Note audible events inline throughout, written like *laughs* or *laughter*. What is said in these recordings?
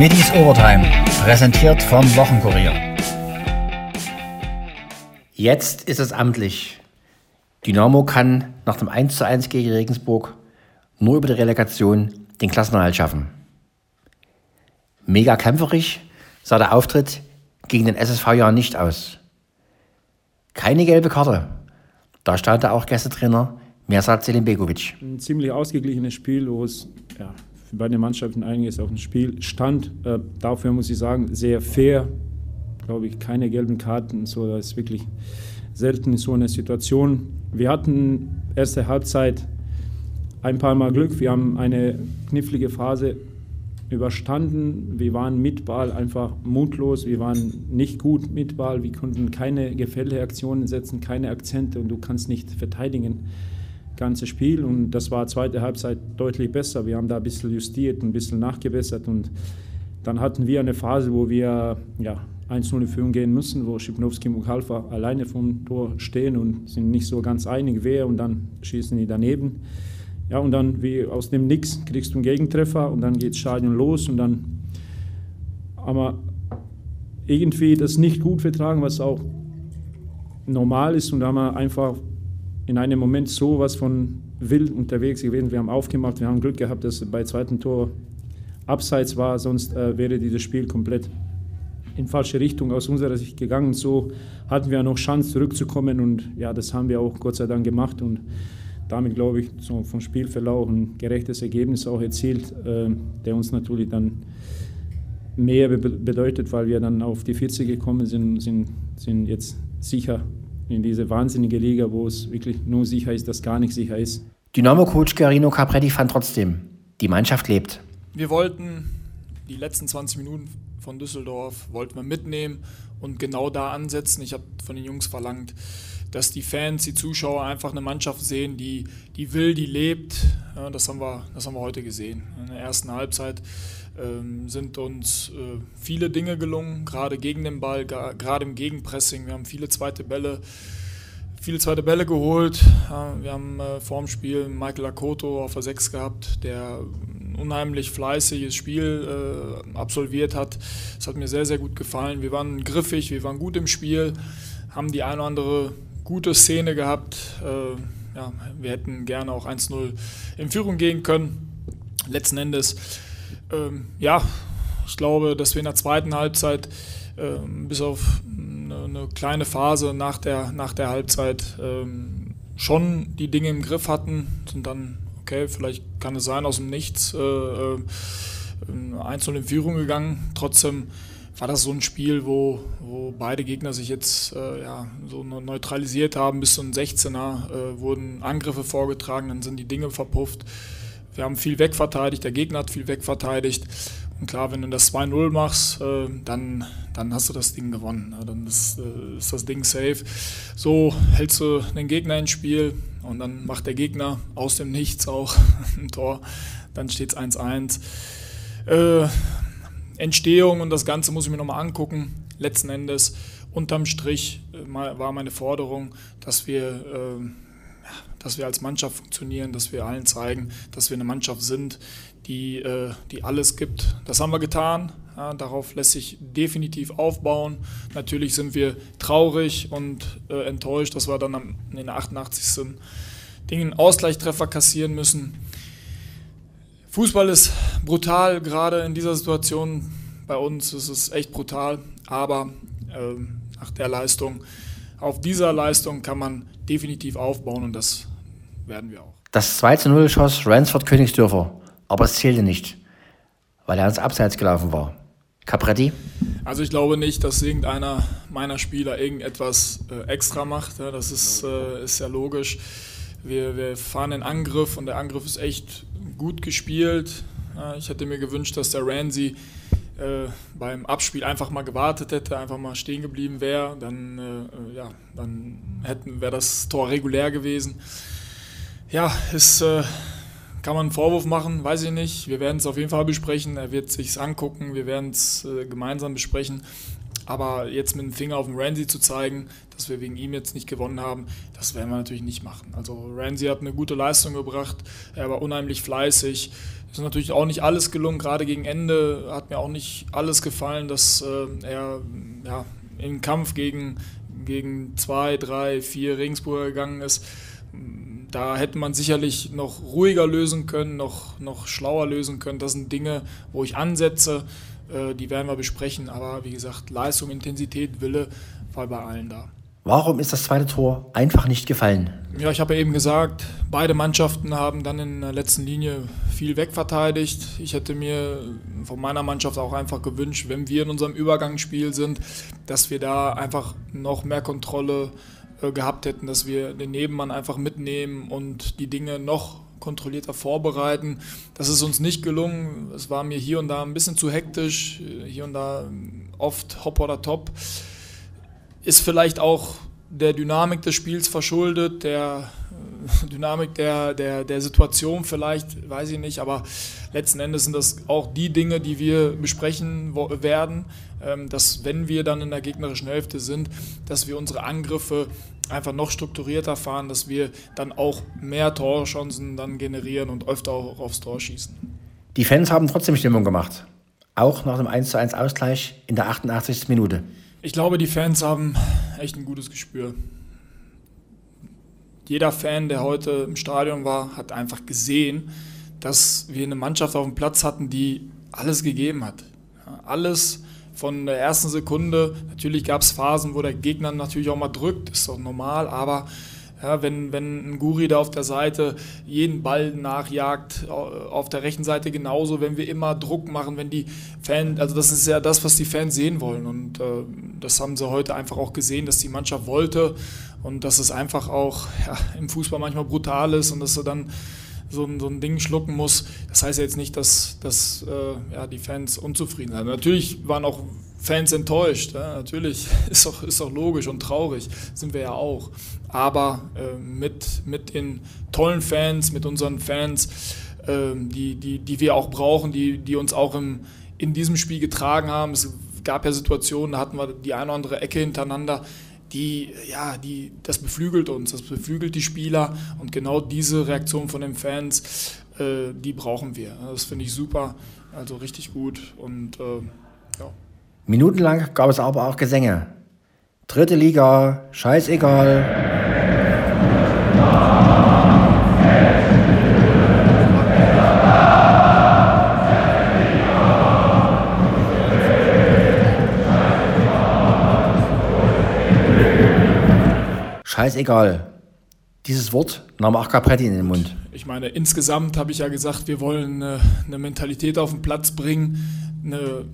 Middies Overtime, präsentiert vom Wochenkurier. Jetzt ist es amtlich. Dynamo kann nach dem 1:1 gegen Regensburg nur über die Relegation den Klassenerhalt schaffen. Mega kämpferisch sah der Auftritt gegen den SSV ja nicht aus. Keine gelbe Karte. Da stand auch Gästetrainer Mersat Selimbegovic. Ein ziemlich ausgeglichenes Spiel, wo es ja, für beide Mannschaften einiges auf dem Spiel stand. Äh, dafür muss ich sagen, sehr fair. Glaube ich, keine gelben Karten. So, das ist wirklich selten so einer Situation. Wir hatten erste Halbzeit ein paar Mal Glück. Wir haben eine knifflige Phase überstanden. Wir waren mit Ball einfach mutlos. Wir waren nicht gut mit Ball. Wir konnten keine Gefälleaktionen setzen, keine Akzente und du kannst nicht verteidigen. Ganze Spiel und das war zweite Halbzeit deutlich besser. Wir haben da ein bisschen justiert, ein bisschen nachgebessert und dann hatten wir eine Phase, wo wir ja, 1-0 in Führung gehen müssen, wo Schipnowski und Mukhalfa alleine vom Tor stehen und sind nicht so ganz einig, wer und dann schießen die daneben. Ja, und dann wie aus dem Nix kriegst du einen Gegentreffer und dann geht Stadion los und dann aber irgendwie das nicht gut vertragen, was auch normal ist und da haben wir einfach in einem Moment so was von wild unterwegs gewesen. Wir haben aufgemacht, wir haben Glück gehabt, dass bei zweiten Tor abseits war, sonst äh, wäre dieses Spiel komplett in falsche Richtung aus unserer Sicht gegangen. So hatten wir noch Chance zurückzukommen und ja, das haben wir auch Gott sei Dank gemacht und damit, glaube ich, so vom Spielverlauf ein gerechtes Ergebnis auch erzielt, äh, der uns natürlich dann mehr be bedeutet, weil wir dann auf die 40 gekommen sind, sind, sind jetzt sicher in diese wahnsinnige Liga, wo es wirklich nur sicher ist, dass gar nicht sicher ist. Dynamo-Coach Garino Capretti fand trotzdem, die Mannschaft lebt. Wir wollten die letzten 20 Minuten von Düsseldorf wollten wir mitnehmen und genau da ansetzen. Ich habe von den Jungs verlangt, dass die Fans, die Zuschauer einfach eine Mannschaft sehen, die, die will, die lebt. Ja, das, haben wir, das haben wir heute gesehen. In der ersten Halbzeit sind uns äh, viele Dinge gelungen, gerade gegen den Ball, gerade im Gegenpressing. Wir haben viele zweite Bälle, viele zweite Bälle geholt. Wir haben äh, vor dem Spiel Michael Akoto auf der 6 gehabt, der ein unheimlich fleißiges Spiel äh, absolviert hat. Das hat mir sehr, sehr gut gefallen. Wir waren griffig, wir waren gut im Spiel, haben die eine oder andere gute Szene gehabt. Ja, wir hätten gerne auch 1-0 in Führung gehen können. Letzten Endes, ähm, ja, ich glaube, dass wir in der zweiten Halbzeit ähm, bis auf eine, eine, kleine Phase nach der, nach der Halbzeit ähm, schon die Dinge im Griff hatten, sind dann, okay, vielleicht kann es sein, aus dem Nichts äh, äh, 1-0 in Führung gegangen. Trotzdem war das so ein Spiel, wo, wo beide Gegner sich jetzt äh, ja, so neutralisiert haben. Bis zum 16er äh, wurden Angriffe vorgetragen, dann sind die Dinge verpufft. Wir haben viel wegverteidigt, der Gegner hat viel wegverteidigt. Und klar, wenn du das 2-0 machst, äh, dann, dann hast du das Ding gewonnen. Ja, dann ist, äh, ist das Ding safe. So hältst du den Gegner ins Spiel und dann macht der Gegner aus dem Nichts auch *laughs* ein Tor. Dann steht es 1-1. Äh, Entstehung und das Ganze muss ich mir nochmal angucken. Letzten Endes, unterm Strich äh, war meine Forderung, dass wir, ähm, dass wir als Mannschaft funktionieren, dass wir allen zeigen, dass wir eine Mannschaft sind, die, äh, die alles gibt. Das haben wir getan. Ja, darauf lässt sich definitiv aufbauen. Natürlich sind wir traurig und äh, enttäuscht, dass wir dann am, in der 88. Dingen Ausgleichstreffer kassieren müssen. Fußball ist brutal, gerade in dieser Situation bei uns ist es echt brutal, aber äh, nach der Leistung, auf dieser Leistung kann man definitiv aufbauen und das werden wir auch. Das 2 zu 0 schoss Ransford Königsdörfer, aber es zählte nicht, weil er ans Abseits gelaufen war. Capretti? Also ich glaube nicht, dass irgendeiner meiner Spieler irgendetwas äh, extra macht. Ja, das ist, äh, ist ja logisch. Wir, wir fahren in Angriff und der Angriff ist echt gut gespielt. Ich hätte mir gewünscht, dass der Ramsey äh, beim Abspiel einfach mal gewartet hätte, einfach mal stehen geblieben wäre, dann, äh, ja, dann wäre das Tor regulär gewesen. Ja, ist, äh, kann man einen Vorwurf machen, weiß ich nicht. Wir werden es auf jeden Fall besprechen. Er wird sich angucken, wir werden es äh, gemeinsam besprechen. Aber jetzt mit dem Finger auf den Ramsey zu zeigen, dass wir wegen ihm jetzt nicht gewonnen haben, das werden wir natürlich nicht machen. Also Ramsey hat eine gute Leistung gebracht, er war unheimlich fleißig. Ist natürlich auch nicht alles gelungen, gerade gegen Ende hat mir auch nicht alles gefallen, dass äh, er ja, im Kampf gegen, gegen zwei, drei, vier Regensburger gegangen ist. Da hätte man sicherlich noch ruhiger lösen können, noch, noch schlauer lösen können. Das sind Dinge, wo ich ansetze, äh, die werden wir besprechen. Aber wie gesagt, Leistung, Intensität, Wille war bei allen da. Warum ist das zweite Tor einfach nicht gefallen? Ja, ich habe ja eben gesagt, beide Mannschaften haben dann in der letzten Linie viel wegverteidigt. Ich hätte mir von meiner Mannschaft auch einfach gewünscht, wenn wir in unserem Übergangsspiel sind, dass wir da einfach noch mehr Kontrolle äh, gehabt hätten, dass wir den Nebenmann einfach mitnehmen und die Dinge noch kontrollierter vorbereiten. Das ist uns nicht gelungen. Es war mir hier und da ein bisschen zu hektisch, hier und da oft hopp oder top. Ist vielleicht auch der Dynamik des Spiels verschuldet, der äh, *laughs* Dynamik der, der, der Situation vielleicht, weiß ich nicht, aber letzten Endes sind das auch die Dinge, die wir besprechen werden, dass wenn wir dann in der gegnerischen Hälfte sind, dass wir unsere Angriffe einfach noch strukturierter fahren, dass wir dann auch mehr Torchancen dann generieren und öfter auch aufs Tor schießen. Die Fans haben trotzdem Stimmung gemacht, auch nach dem 1:1 Ausgleich in der 88. Minute. Ich glaube, die Fans haben echt ein gutes Gespür. Jeder Fan, der heute im Stadion war, hat einfach gesehen, dass wir eine Mannschaft auf dem Platz hatten, die alles gegeben hat. Alles von der ersten Sekunde. Natürlich gab es Phasen, wo der Gegner natürlich auch mal drückt, ist doch normal, aber ja, wenn, wenn ein Guri da auf der Seite jeden Ball nachjagt, auf der rechten Seite genauso, wenn wir immer Druck machen, wenn die Fans, also das ist ja das, was die Fans sehen wollen. Und äh, das haben sie heute einfach auch gesehen, dass die Mannschaft wollte und dass es einfach auch ja, im Fußball manchmal brutal ist und dass sie dann so ein, so ein Ding schlucken muss. Das heißt ja jetzt nicht, dass, dass äh, ja, die Fans unzufrieden sind. Natürlich waren auch Fans enttäuscht. Ja? Natürlich *laughs* ist doch, ist logisch und traurig, sind wir ja auch. Aber äh, mit, mit den tollen Fans, mit unseren Fans, äh, die, die, die wir auch brauchen, die, die uns auch im, in diesem Spiel getragen haben. Es gab ja Situationen, da hatten wir die eine oder andere Ecke hintereinander die, ja, die, das beflügelt uns, das beflügelt die Spieler und genau diese Reaktion von den Fans, äh, die brauchen wir. Das finde ich super, also richtig gut und äh, ja. Minutenlang gab es aber auch Gesänge. Dritte Liga, scheißegal. Scheißegal. Dieses Wort nahm auch Capretti in den Mund. Ich meine, insgesamt habe ich ja gesagt, wir wollen eine, eine Mentalität auf den Platz bringen, eine,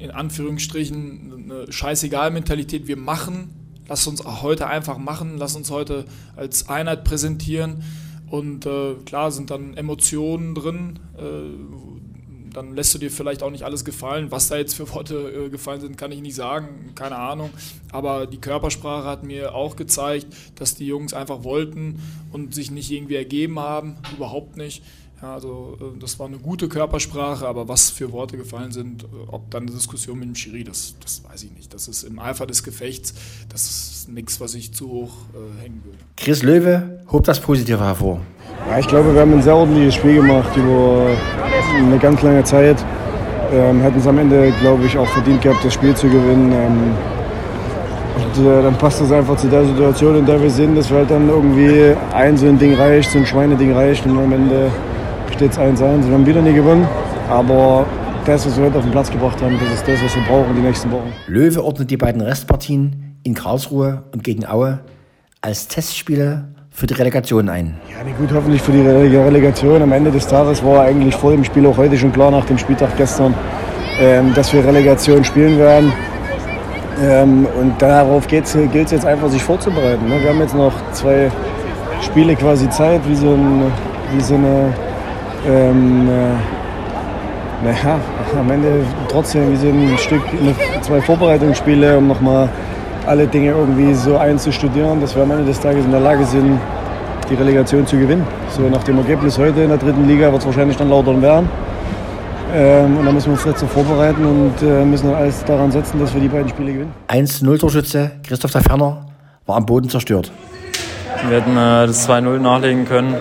in Anführungsstrichen, eine scheißegal-Mentalität. Wir machen, lass uns auch heute einfach machen, lass uns heute als Einheit präsentieren. Und äh, klar sind dann Emotionen drin, äh, dann lässt du dir vielleicht auch nicht alles gefallen. Was da jetzt für Worte äh, gefallen sind, kann ich nicht sagen, keine Ahnung. Aber die Körpersprache hat mir auch gezeigt, dass die Jungs einfach wollten und sich nicht irgendwie ergeben haben, überhaupt nicht. Ja, also äh, das war eine gute Körpersprache, aber was für Worte gefallen sind, äh, ob dann eine Diskussion mit dem Schiri, das, das weiß ich nicht. Das ist im Eifer des Gefechts, das ist nichts, was ich zu hoch äh, hängen würde. Chris Löwe hob das Positive hervor. Ja, ich glaube, wir haben ein sehr ordentliches Spiel gemacht über eine ganz lange Zeit. Ähm, hätten es am Ende, glaube ich, auch verdient gehabt, das Spiel zu gewinnen. Ähm, und äh, dann passt das einfach zu der Situation, in der wir sind, dass wir halt dann irgendwie ein so ein Ding reicht, so ein Schweineding reicht und am Ende steht es 1-1. Wir haben wieder nie gewonnen, aber das, was wir heute auf den Platz gebracht haben, das ist das, was wir brauchen die nächsten Wochen. Löwe ordnet die beiden Restpartien in Karlsruhe und gegen Aue als Testspiele für die Relegation ein. Ja, gut, hoffentlich für die Relegation. Am Ende des Tages war eigentlich vor dem Spiel auch heute schon klar, nach dem Spieltag gestern, ähm, dass wir Relegation spielen werden. Ähm, und darauf gilt es jetzt einfach, sich vorzubereiten. Ne? Wir haben jetzt noch zwei Spiele quasi Zeit, wie so, ein, wie so eine ähm, äh, naja, *laughs* am Ende trotzdem wie so ein Stück, zwei Vorbereitungsspiele, um nochmal alle Dinge irgendwie so einzustudieren, dass wir am Ende des Tages in der Lage sind, die Relegation zu gewinnen. So nach dem Ergebnis heute in der dritten Liga wird es wahrscheinlich dann Lautern werden. Ähm, und da müssen wir uns dazu vorbereiten und äh, müssen alles daran setzen, dass wir die beiden Spiele gewinnen. 1-0-Torschütze Christoph der Ferner war am Boden zerstört. Wir hätten äh, das 2-0 nachlegen können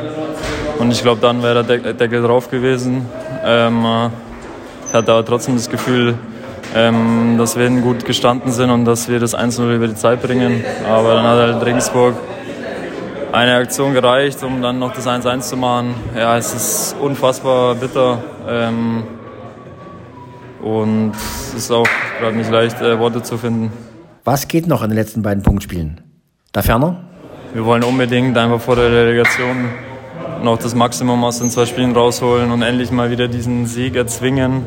und ich glaube, dann wäre der Deckel drauf gewesen. Ähm, äh, ich hatte aber trotzdem das Gefühl, ähm, dass wir gut gestanden sind und dass wir das 1-0 über die Zeit bringen. Aber dann hat halt Regensburg eine Aktion gereicht, um dann noch das 1-1 zu machen. Ja, es ist unfassbar bitter. Ähm, und es ist auch gerade nicht leicht, äh, Worte zu finden. Was geht noch in den letzten beiden Punktspielen? Da ferner? Wir wollen unbedingt einfach vor der Relegation noch das Maximum aus den zwei Spielen rausholen und endlich mal wieder diesen Sieg erzwingen.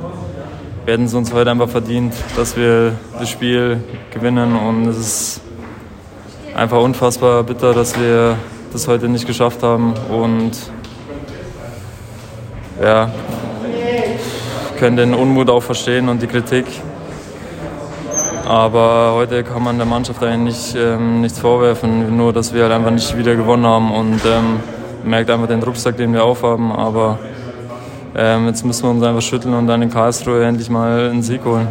Wir hätten es uns heute einfach verdient, dass wir das Spiel gewinnen und es ist einfach unfassbar bitter, dass wir das heute nicht geschafft haben und ja, können den Unmut auch verstehen und die Kritik. Aber heute kann man der Mannschaft eigentlich ähm, nichts vorwerfen, nur dass wir halt einfach nicht wieder gewonnen haben und ähm, merkt einfach den Rucksack, den wir aufhaben. Aber ähm, jetzt müssen wir uns einfach schütteln und dann in Karlsruhe endlich mal einen Sieg holen.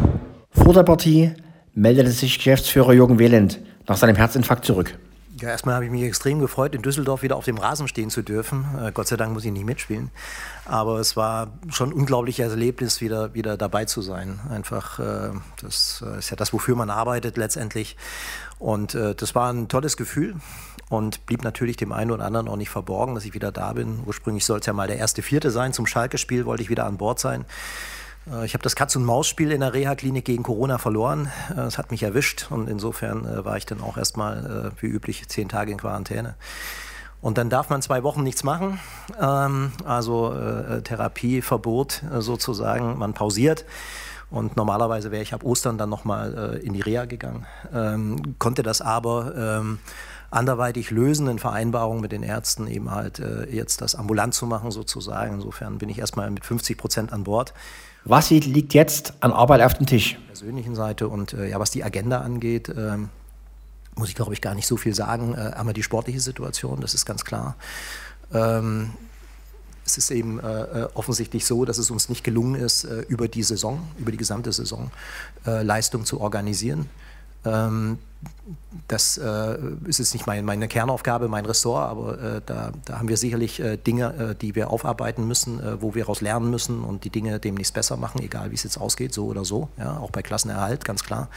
Vor der Partie meldete sich Geschäftsführer Jürgen Wehland nach seinem Herzinfarkt zurück. Ja, erstmal habe ich mich extrem gefreut, in Düsseldorf wieder auf dem Rasen stehen zu dürfen. Äh, Gott sei Dank muss ich nicht mitspielen. Aber es war schon ein unglaubliches Erlebnis, wieder, wieder dabei zu sein. Einfach, äh, das äh, ist ja das, wofür man arbeitet letztendlich. Und äh, das war ein tolles Gefühl und blieb natürlich dem einen oder anderen auch nicht verborgen, dass ich wieder da bin. Ursprünglich soll es ja mal der erste Vierte sein. Zum Schalke-Spiel wollte ich wieder an Bord sein. Äh, ich habe das Katz-und-Maus-Spiel in der Reha-Klinik gegen Corona verloren. Äh, es hat mich erwischt und insofern äh, war ich dann auch erstmal wie üblich zehn Tage in Quarantäne. Und dann darf man zwei Wochen nichts machen, ähm, also Therapieverbot sozusagen, man pausiert. Und normalerweise wäre ich ab Ostern dann nochmal in die Reha gegangen, ähm, konnte das aber ähm, anderweitig lösen in Vereinbarung mit den Ärzten eben halt jetzt das ambulant zu machen sozusagen. Insofern bin ich erstmal mit 50 Prozent an Bord. Was liegt jetzt an Arbeit auf dem Tisch? Persönlichen Seite und äh, ja, was die Agenda angeht, ähm, muss ich glaube ich gar nicht so viel sagen. Äh, einmal die sportliche Situation, das ist ganz klar. Ähm, es ist eben äh, äh offensichtlich so, dass es uns nicht gelungen ist, äh, über die Saison, über die gesamte Saison äh, Leistung zu organisieren. Ähm, das äh, ist jetzt nicht mein, meine Kernaufgabe, mein Ressort, aber äh, da, da, haben wir sicherlich äh, Dinge, die wir aufarbeiten müssen, wo wir daraus lernen müssen und die Dinge demnächst besser machen, egal wie es jetzt ausgeht, so oder so. Ja, auch bei Klassenerhalt, ganz klar.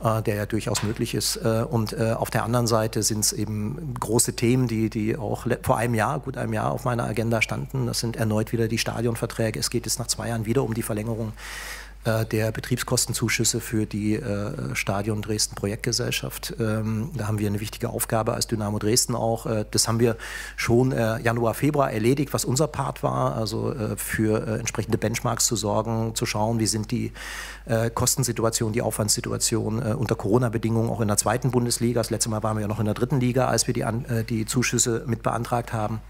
Der ja durchaus möglich ist. Und auf der anderen Seite sind es eben große Themen, die, die auch vor einem Jahr, gut einem Jahr auf meiner Agenda standen. Das sind erneut wieder die Stadionverträge. Es geht jetzt nach zwei Jahren wieder um die Verlängerung der Betriebskostenzuschüsse für die äh, Stadion Dresden Projektgesellschaft. Ähm, da haben wir eine wichtige Aufgabe als Dynamo Dresden auch. Äh, das haben wir schon Januar, Februar erledigt, was unser Part war, also für entsprechende Benchmarks zu sorgen, zu schauen, wie sind die Kostensituationen, die Aufwandssituationen unter Corona-Bedingungen auch in der zweiten Bundesliga. Das letzte Mal waren wir ja noch in der dritten Liga, als wir die, die Zuschüsse mit beantragt haben.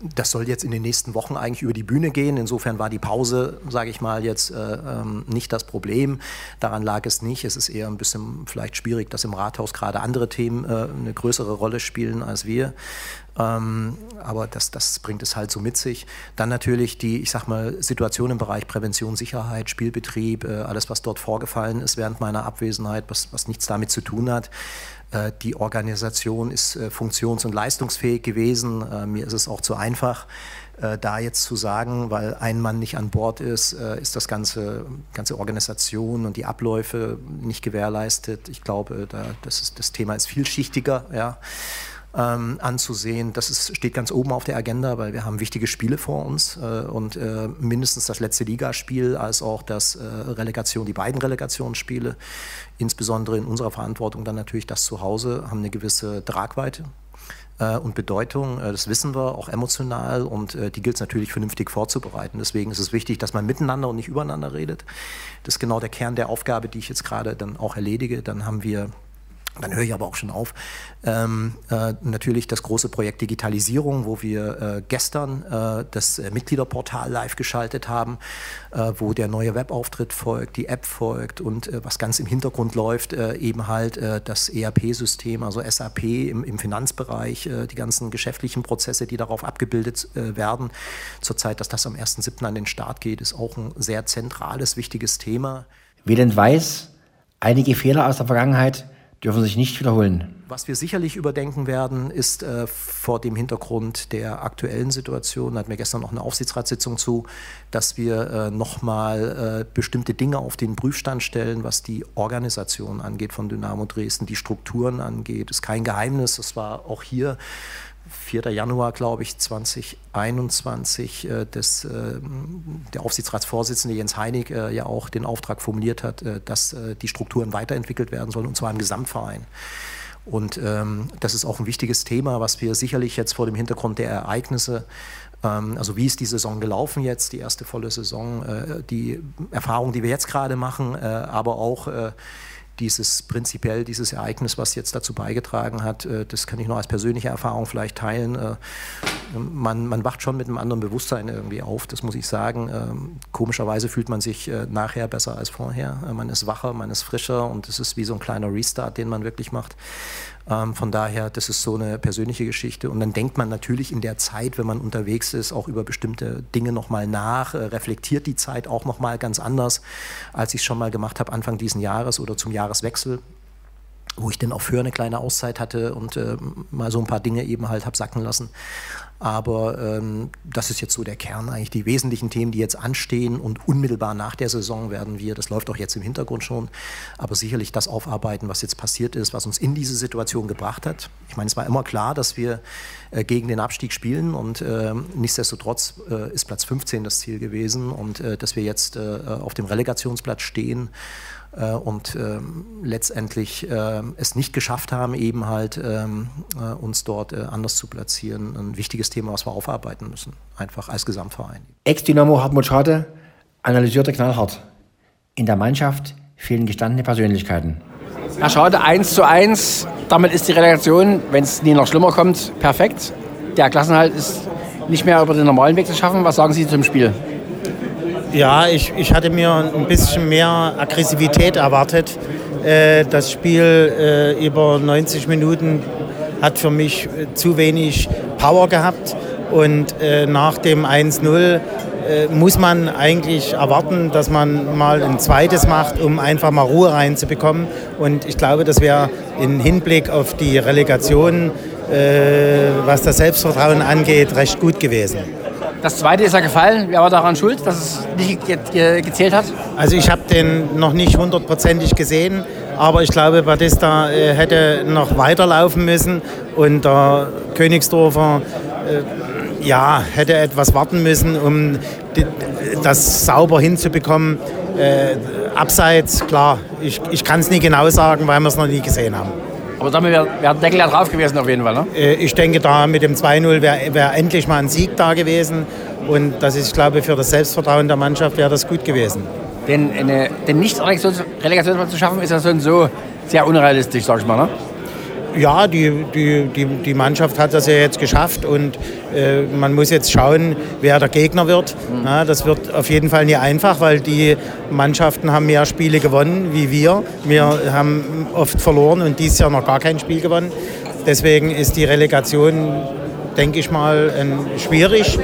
Das soll jetzt in den nächsten Wochen eigentlich über die Bühne gehen. Insofern war die Pause, sage ich mal, jetzt äh, ähm, nicht das Problem. Daran lag es nicht. Es ist eher ein bisschen vielleicht schwierig, dass im Rathaus gerade andere Themen äh, eine größere Rolle spielen als wir. Ähm, aber das, das bringt es halt so mit sich. Dann natürlich die, ich sag mal, Situation im Bereich Prävention, Sicherheit, Spielbetrieb, äh, alles, was dort vorgefallen ist während meiner Abwesenheit, was, was nichts damit zu tun hat. Äh, die Organisation ist äh, funktions- und leistungsfähig gewesen. Äh, mir ist es auch zu einfach, da jetzt zu sagen, weil ein Mann nicht an Bord ist, ist das ganze, ganze Organisation und die Abläufe nicht gewährleistet. Ich glaube, da, das, ist, das Thema ist vielschichtiger. Ja ähm, anzusehen. Das ist, steht ganz oben auf der Agenda, weil wir haben wichtige Spiele vor uns äh, und äh, mindestens das letzte Ligaspiel als auch das äh, Relegation, die beiden Relegationsspiele, insbesondere in unserer Verantwortung dann natürlich das Zuhause, haben eine gewisse Tragweite äh, und Bedeutung. Äh, das wissen wir, auch emotional und äh, die gilt es natürlich vernünftig vorzubereiten. Deswegen ist es wichtig, dass man miteinander und nicht übereinander redet. Das ist genau der Kern der Aufgabe, die ich jetzt gerade dann auch erledige. Dann haben wir dann höre ich aber auch schon auf. Ähm, äh, natürlich das große Projekt Digitalisierung, wo wir äh, gestern äh, das äh, Mitgliederportal live geschaltet haben, äh, wo der neue Webauftritt folgt, die App folgt und äh, was ganz im Hintergrund läuft, eben halt das ERP-System, also SAP im, im Finanzbereich, die ganzen geschäftlichen Prozesse, die darauf abgebildet werden. Zurzeit, dass das am 1.7. an den Start geht, ist auch ein sehr zentrales, wichtiges Thema. Denn weiß, einige Fehler aus der Vergangenheit dürfen sich nicht wiederholen. Was wir sicherlich überdenken werden, ist äh, vor dem Hintergrund der aktuellen Situation, da hatten wir gestern noch eine Aufsichtsratssitzung zu, dass wir äh, nochmal äh, bestimmte Dinge auf den Prüfstand stellen, was die Organisation angeht von Dynamo Dresden, die Strukturen angeht. Ist kein Geheimnis, das war auch hier 4. Januar, glaube ich, 2021, äh, des, äh, der Aufsichtsratsvorsitzende Jens Heinig äh, ja auch den Auftrag formuliert hat, äh, dass äh, die Strukturen weiterentwickelt werden sollen, und zwar im Gesamtverein. Und ähm, das ist auch ein wichtiges Thema, was wir sicherlich jetzt vor dem Hintergrund der Ereignisse, ähm, also wie ist die Saison gelaufen jetzt, die erste volle Saison, äh, die Erfahrung, die wir jetzt gerade machen, aber auch dieses prinzipiell dieses Ereignis, was jetzt dazu beigetragen hat, äh, das kann ich nur als persönliche Erfahrung vielleicht teilen. Äh, man, man wacht schon mit einem anderen Bewusstsein irgendwie auf, das muss ich sagen. Ähm, komischerweise fühlt man sich äh, nachher besser als vorher. Man ist wacher, man ist frischer und es ist wie so ein kleiner Restart, den man wirklich macht. Ähm, von daher, das ist so eine persönliche Geschichte. Und dann denkt man natürlich in der Zeit, wenn man unterwegs ist, auch über bestimmte Dinge nochmal nach, äh, reflektiert die Zeit auch nochmal ganz anders, als ich es schon mal gemacht habe Anfang diesen Jahres oder zum Jahreswechsel wo ich dann auch für eine kleine Auszeit hatte und äh, mal so ein paar Dinge eben halt habe sacken lassen. Aber ähm, das ist jetzt so der Kern eigentlich. Die wesentlichen Themen, die jetzt anstehen und unmittelbar nach der Saison werden wir, das läuft auch jetzt im Hintergrund schon, aber sicherlich das aufarbeiten, was jetzt passiert ist, was uns in diese Situation gebracht hat. Ich meine, es war immer klar, dass wir äh, gegen den Abstieg spielen und äh, nichtsdestotrotz ist Platz 15 das Ziel gewesen und äh, dass wir jetzt äh, auf dem Relegationsplatz stehen äh, und ähm, letztendlich äh, es nicht geschafft haben, eben halt ähm, äh, uns dort anders zu platzieren. Ein wichtiges Thema, was wir aufarbeiten müssen, einfach als Gesamtverein. Ex-Dynamo Hartmut Schade analysierte knallhart. In der Mannschaft fehlen gestandene Persönlichkeiten. Herr Schade, 1 zu 1. Damit ist die Relegation, wenn es nie noch schlimmer kommt, perfekt. Der Klassenhalt ist nicht mehr über den normalen Weg zu schaffen. Was sagen Sie zum Spiel? Ja, ich, ich hatte mir ein bisschen mehr Aggressivität erwartet. Äh, das Spiel äh, über 90 Minuten hat für mich äh, zu wenig Power gehabt. Und nach dem 1-0 muss man eigentlich erwarten, dass man mal ein zweites macht, um einfach mal Ruhe reinzubekommen. Und ich glaube, das wäre im Hinblick auf die Relegation, was das Selbstvertrauen angeht, recht gut gewesen. Das zweite ist ja gefallen. Wer war daran schuld, dass es nicht ge gezählt hat? Also ich habe den noch nicht hundertprozentig gesehen, aber ich glaube, Batista äh, hätte noch weiterlaufen müssen und der Königsdorfer äh, ja, hätte etwas warten müssen, um die, das sauber hinzubekommen. Äh, abseits, klar, ich, ich kann es nie genau sagen, weil wir es noch nie gesehen haben. Aber damit wäre wär der Deckel ja drauf gewesen auf jeden Fall, ne? Äh, ich denke, da mit dem 2-0 wäre wär endlich mal ein Sieg da gewesen. Und das ist, ich glaube, für das Selbstvertrauen der Mannschaft wäre das gut gewesen. Denn eine, den Nicht-Relegation zu schaffen, ist ja so und so sehr unrealistisch, sag ich mal, ne? Ja, die, die, die, die Mannschaft hat das ja jetzt geschafft und äh, man muss jetzt schauen, wer der Gegner wird. Mhm. Ja, das wird auf jeden Fall nicht einfach, weil die Mannschaften haben mehr Spiele gewonnen wie wir. Wir haben oft verloren und dieses Jahr noch gar kein Spiel gewonnen. Deswegen ist die Relegation, denke ich mal, ein, schwierig.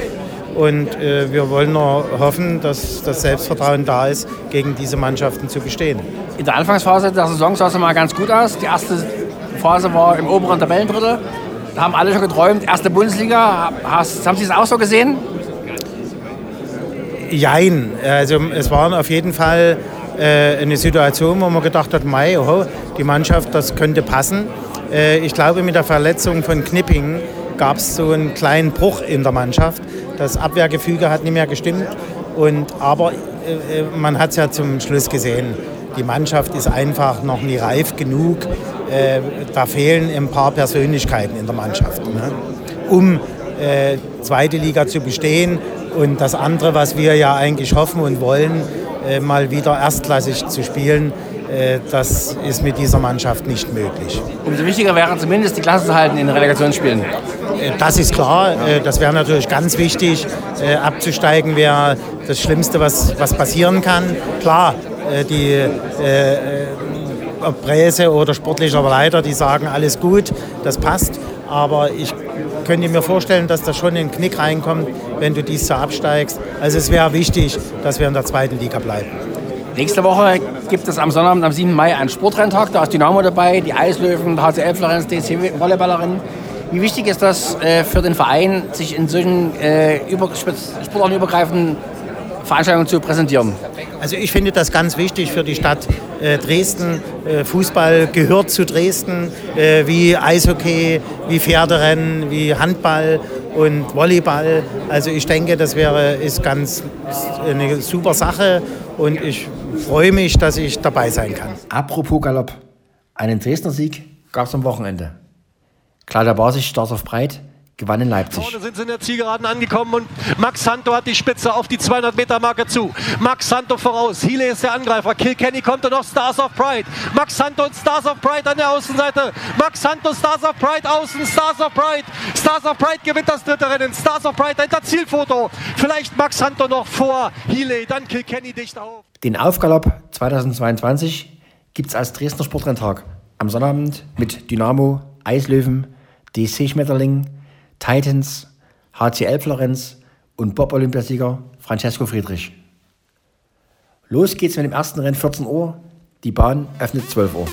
Und äh, wir wollen nur hoffen, dass das Selbstvertrauen da ist, gegen diese Mannschaften zu bestehen. In der Anfangsphase der Saison sah es mal ganz gut aus. Die erste Phase war im oberen Tabellendrittel. Da haben alle schon geträumt, erste Bundesliga. Hast, haben Sie es auch so gesehen? Jein. Also es war auf jeden Fall äh, eine Situation, wo man gedacht hat, Mai, oho, die Mannschaft, das könnte passen. Äh, ich glaube, mit der Verletzung von Knipping gab es so einen kleinen Bruch in der Mannschaft. Das Abwehrgefüge hat nicht mehr gestimmt. Und, aber äh, äh man hat es ja zum Schluss gesehen. Die Mannschaft ist einfach noch nie reif genug, äh, da fehlen ein paar Persönlichkeiten in der Mannschaft, ne? um äh, zweite Liga zu bestehen und das andere, was wir ja eigentlich hoffen und wollen, äh, mal wieder erstklassig zu spielen. Äh, das ist mit dieser Mannschaft nicht möglich. Umso wichtiger wäre zumindest die Klasse zu halten in den Relegationsspielen. Äh, das ist klar, äh, das wäre natürlich ganz wichtig. Abzusteigen wäre das Schlimmste, was, was passieren kann. Klar, die Presse oder sportlicher Leiter, die sagen, alles gut, das passt. Aber ich könnte mir vorstellen, dass da schon in den Knick reinkommt, wenn du dies so absteigst. Also es wäre wichtig, dass wir in der zweiten Liga bleiben. Nächste Woche gibt es am Sonnabend, am 7. Mai, einen Sportrenntag. Da ist Dynamo dabei, die Eislöwen, HCL Florenz, DC Volleyballerin. Wie wichtig ist das äh, für den Verein, sich in solchen äh, über, sportartenübergreifenden Veranstaltungen zu präsentieren? Also ich finde das ganz wichtig für die Stadt äh, Dresden. Äh, Fußball gehört zu Dresden, äh, wie Eishockey, wie Pferderennen, wie Handball und Volleyball. Also ich denke, das wäre ist ganz eine super Sache und ich freue mich, dass ich dabei sein kann. Apropos Galopp, einen Dresdner Sieg gab es am Wochenende. Klar, da war sich Stars auf Breit gewann in Leipzig. Vorne sind sie in der Zielgeraden angekommen und Max Santo hat die Spitze auf die 200 Meter Marke zu. Max Santo voraus, Hiele ist der Angreifer, Kilkenny kommt und noch Stars of Pride. Max Santo und Stars of Pride an der Außenseite. Max Santo, Stars of Pride außen, Stars of Pride. Stars of Pride gewinnt das dritte Rennen. Stars of Pride ein Zielfoto. Vielleicht Max Santo noch vor Hiele, dann Kilkenny dicht auf. Den Aufgalopp 2022 gibt es als Dresdner Sportrenntag am Sonnabend mit Dynamo, Eislöwen, DC Schmetterling, Titans, HCL Florenz und Bob-Olympiasieger Francesco Friedrich. Los geht's mit dem ersten Rennen 14 Uhr. Die Bahn öffnet 12 Uhr.